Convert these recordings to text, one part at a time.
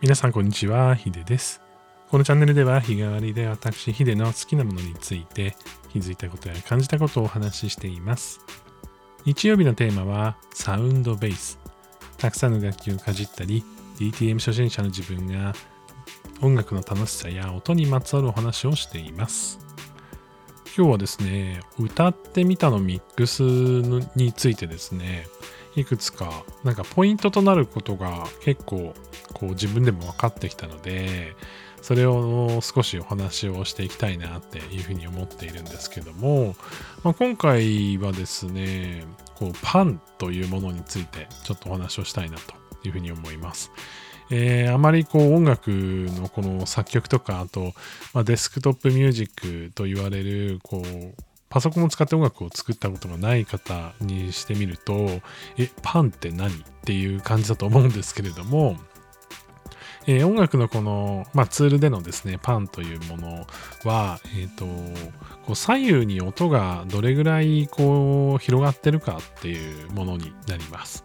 皆さんこんにちは、ヒデです。このチャンネルでは日替わりで私、ヒデの好きなものについて気づいたことや感じたことをお話ししています。日曜日のテーマはサウンドベース。たくさんの楽器をかじったり、DTM 初心者の自分が音楽の楽しさや音にまつわるお話をしています。今日はですね、歌ってみたのミックスについてですね、いくつかなんかポイントとなることが結構こう自分でも分かってきたのでそれを少しお話をしていきたいなっていうふうに思っているんですけども、まあ、今回はですねこうパンというものについてちょっとお話をしたいなというふうに思います。えー、あまりこう音楽のこの作曲とかあと、まあ、デスクトップミュージックと言われるこうパソコンを使って音楽を作ったことがない方にしてみると、え、パンって何っていう感じだと思うんですけれども、えー、音楽のこの、まあ、ツールでのですね、パンというものは、えっ、ー、と、こう左右に音がどれぐらいこう広がってるかっていうものになります。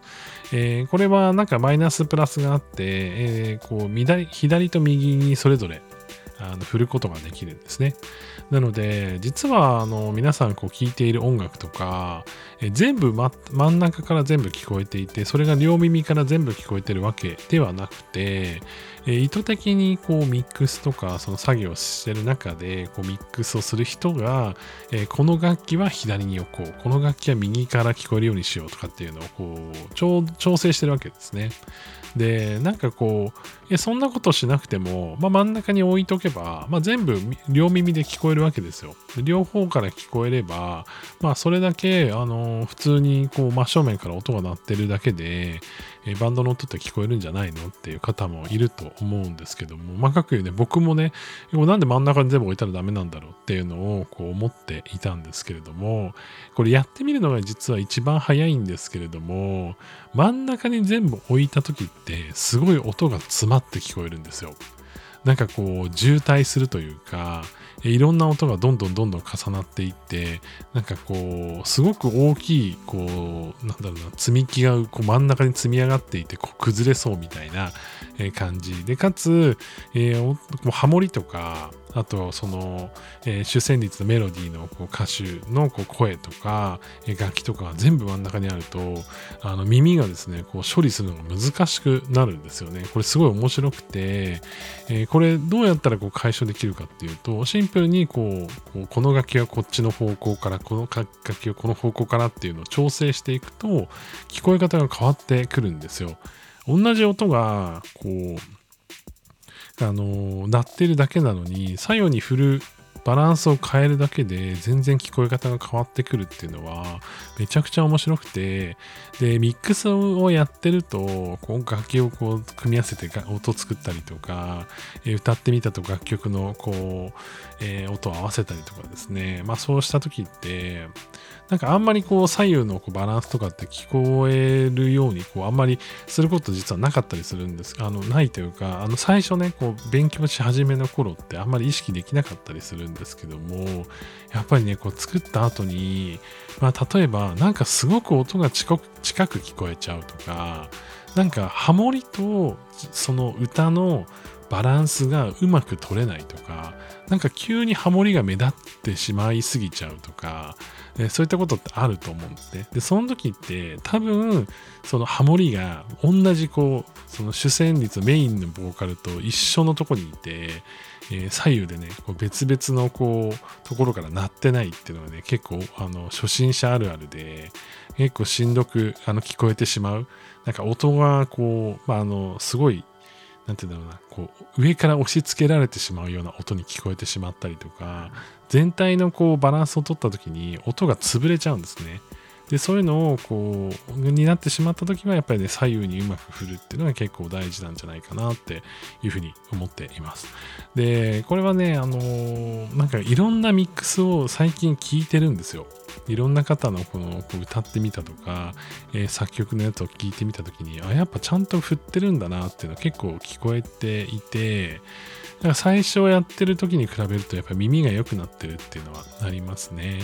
えー、これはなんかマイナスプラスがあって、え、こう左と右にそれぞれあの振ることができるんですね。なので、実はあの皆さんこう聴いている音楽とか、え全部、ま、真ん中から全部聞こえていて、それが両耳から全部聞こえてるわけではなくて、え意図的にこうミックスとかその作業してる中でミックスをする人が、えこの楽器は左に置こう、この楽器は右から聞こえるようにしようとかっていうのをこう調整してるわけですね。で、なんかこう、そんなことしなくても、まあ、真ん中に置いとけば、まあ、全部両耳で聞こえるわけですよ。両方から聞こえれば、まあ、それだけ、あの、普通にこう真正面から音が鳴ってるだけで、えバンドの音って聞こえるんじゃないのっていう方もいると思うんですけども、まあ、かくいうね、僕もね、なんで真ん中に全部置いたらダメなんだろうっていうのをこう思っていたんですけれども、これやってみるのが実は一番早いんですけれども、真ん中に全部置いた時ってすごい音が詰まって聞こえるんですよ。なんかこう渋滞するというか、いろんな音がどんどんどんどん重なっていって、なんかこう、すごく大きい、こう、なんだろうな、積み木がこう真ん中に積み上がっていて、こう崩れそうみたいな感じ。で、かつ、えー、ハモリとか、あとその、えー、主旋律のメロディーのこう歌手のこう声とか、えー、楽器とかが全部真ん中にあるとあの耳がですねこう処理するのが難しくなるんですよね。これすごい面白くて、えー、これどうやったらこう解消できるかっていうとシンプルにこうこの楽器はこっちの方向からこの楽器はこの方向からっていうのを調整していくと聞こえ方が変わってくるんですよ。同じ音がこうあの鳴ってるだけなのに左右に振るバランスを変えるだけで全然聞こえ方が変わってくるっていうのはめちゃくちゃ面白くてでミックスをやってるとこう楽器をこう組み合わせて音作ったりとか、歌ってみたと楽曲のこう、えー、音を合わせたりとかですね。まあそうした時ってなんかあんまりこう左右のこうバランスとかって聞こえるようにこうあんまりすること実はなかったりするんです。あのないというかあの最初ねこう勉強し始めの頃ってあんまり意識できなかったりするんですけどもやっぱりねこう作った後に、まあ、例えばなんかすごく音が近く近く聞こえちゃうとかなんかハモリとその歌のバランスがうまく取れないとかなんか急にハモリが目立ってしまいすぎちゃうとかそういったことってあると思うんですね。で、その時って多分、そのハモリが同じこう、その主旋律メインのボーカルと一緒のとこにいて、えー、左右でね、こう別々のこう、ところから鳴ってないっていうのはね、結構、あの、初心者あるあるで、結構しんどく、あの、聞こえてしまう。なんか音がこう、まあ、あの、すごいなんて言うんだろうな、こう、上から押し付けられてしまうような音に聞こえてしまったりとか、全体のこうバランスを取った時に音が潰れちゃうんですね。でそういうのをこうになってしまった時はやっぱりね左右にうまく振るっていうのが結構大事なんじゃないかなっていうふうに思っていますでこれはねあのー、なんかいろんなミックスを最近聞いてるんですよいろんな方のこのこう歌ってみたとか、えー、作曲のやつを聞いてみた時にあやっぱちゃんと振ってるんだなっていうのは結構聞こえていてか最初やってる時に比べるとやっぱ耳が良くなってるっていうのはありますね。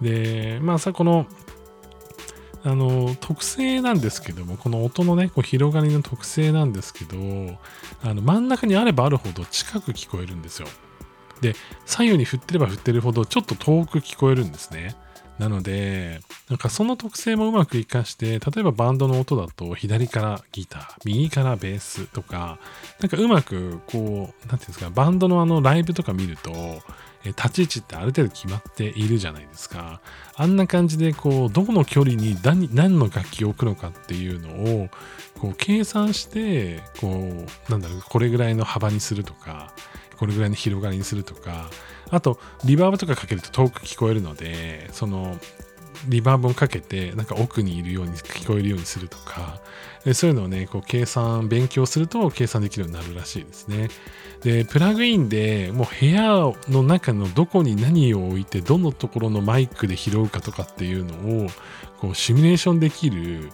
でまあさこのあの特性なんですけどもこの音のねこう広がりの特性なんですけどあの真ん中にあればあるほど近く聞こえるんですよ。で左右に振ってれば振ってるほどちょっと遠く聞こえるんですね。なので、なんかその特性もうまく活かして、例えばバンドの音だと左からギター、右からベースとか、なんかうまくこう、なんていうんですか、バンドのあのライブとか見ると、立ち位置ってある程度決まっているじゃないですか。あんな感じで、こう、どこの距離に何何の楽器を置くのかっていうのを、こう、計算して、こう、なんだろう、これぐらいの幅にするとか、これぐらいの広がりにするとか、あと、リバーブとかかけると遠く聞こえるので、その、リバーブをかけて、なんか奥にいるように聞こえるようにするとか、そういうのをね、こう計算、勉強すると計算できるようになるらしいですね。で、プラグインでもう部屋の中のどこに何を置いて、どのところのマイクで拾うかとかっていうのを、こうシミュレーションできる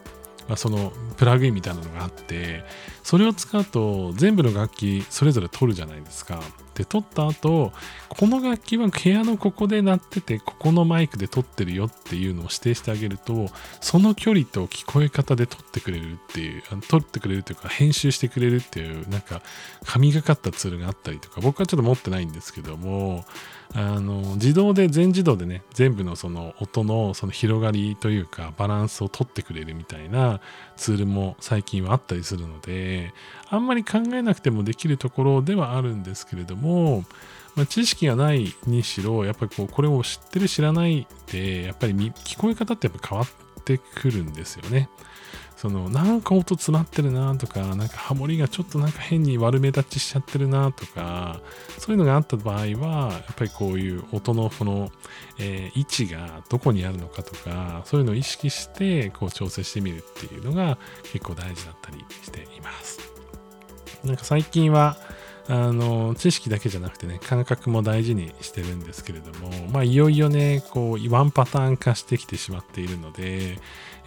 ま、そのプラグインみたいなのがあってそれを使うと全部の楽器それぞれ取るじゃないですか。で撮った後この楽器は部屋のここで鳴っててここのマイクで撮ってるよっていうのを指定してあげるとその距離と聞こえ方で撮ってくれるっていう撮ってくれるというか編集してくれるっていうなんか神がかったツールがあったりとか僕はちょっと持ってないんですけどもあの自動で全自動でね全部のその音のその広がりというかバランスを取ってくれるみたいなツールも最近はあったりするのであんまり考えなくてもできるところではあるんですけれども、まあ、知識がないにしろやっぱりこうこれを知ってる知らないでやっぱり聞こえ方ってやっぱ変わってくるんですよね。そのなんか音詰まってるなとか、なんかハモリがちょっとなんか変に悪目立ちしちゃってるなとか、そういうのがあった場合は、やっぱりこういう音のこの、えー、位置がどこにあるのかとか、そういうのを意識してこう調整してみるっていうのが結構大事だったりしています。なんか最近は、あの知識だけじゃなくてね感覚も大事にしてるんですけれどもまあいよいよねこうワンパターン化してきてしまっているので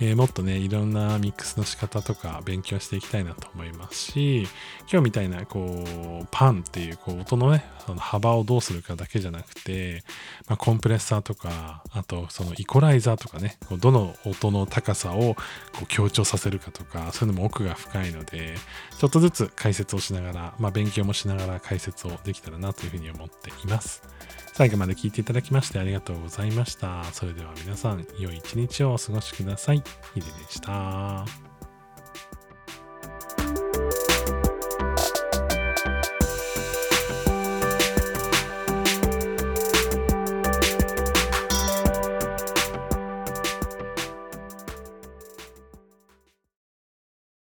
えー、もっとね、いろんなミックスの仕方とか勉強していきたいなと思いますし、今日みたいな、こう、パンっていう、こう、音のね、その幅をどうするかだけじゃなくて、まあ、コンプレッサーとか、あと、そのイコライザーとかね、こうどの音の高さをこう強調させるかとか、そういうのも奥が深いので、ちょっとずつ解説をしながら、まあ、勉強もしながら解説をできたらなというふうに思っています。最後まで聞いていただきましてありがとうございました。それでは皆さん、良い一日をお過ごしください。ヒデでした。